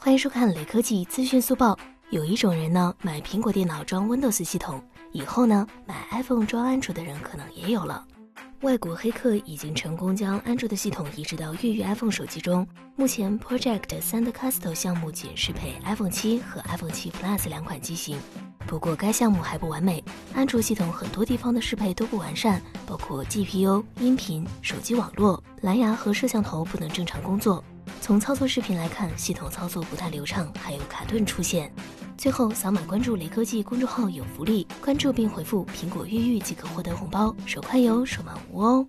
欢迎收看雷科技资讯速报。有一种人呢，买苹果电脑装 Windows 系统，以后呢，买 iPhone 装安卓的人可能也有了。外国黑客已经成功将安卓的系统移植到越狱 iPhone 手机中。目前，Project Sandcastle 项目仅适配 iPhone 7和 iPhone 7 Plus 两款机型。不过，该项目还不完美，安卓系统很多地方的适配都不完善，包括 GPU、音频、手机网络、蓝牙和摄像头不能正常工作。从操作视频来看，系统操作不太流畅，还有卡顿出现。最后，扫码关注雷科技公众号有福利，关注并回复“苹果越狱”即可获得红包，手快有，手慢无哦。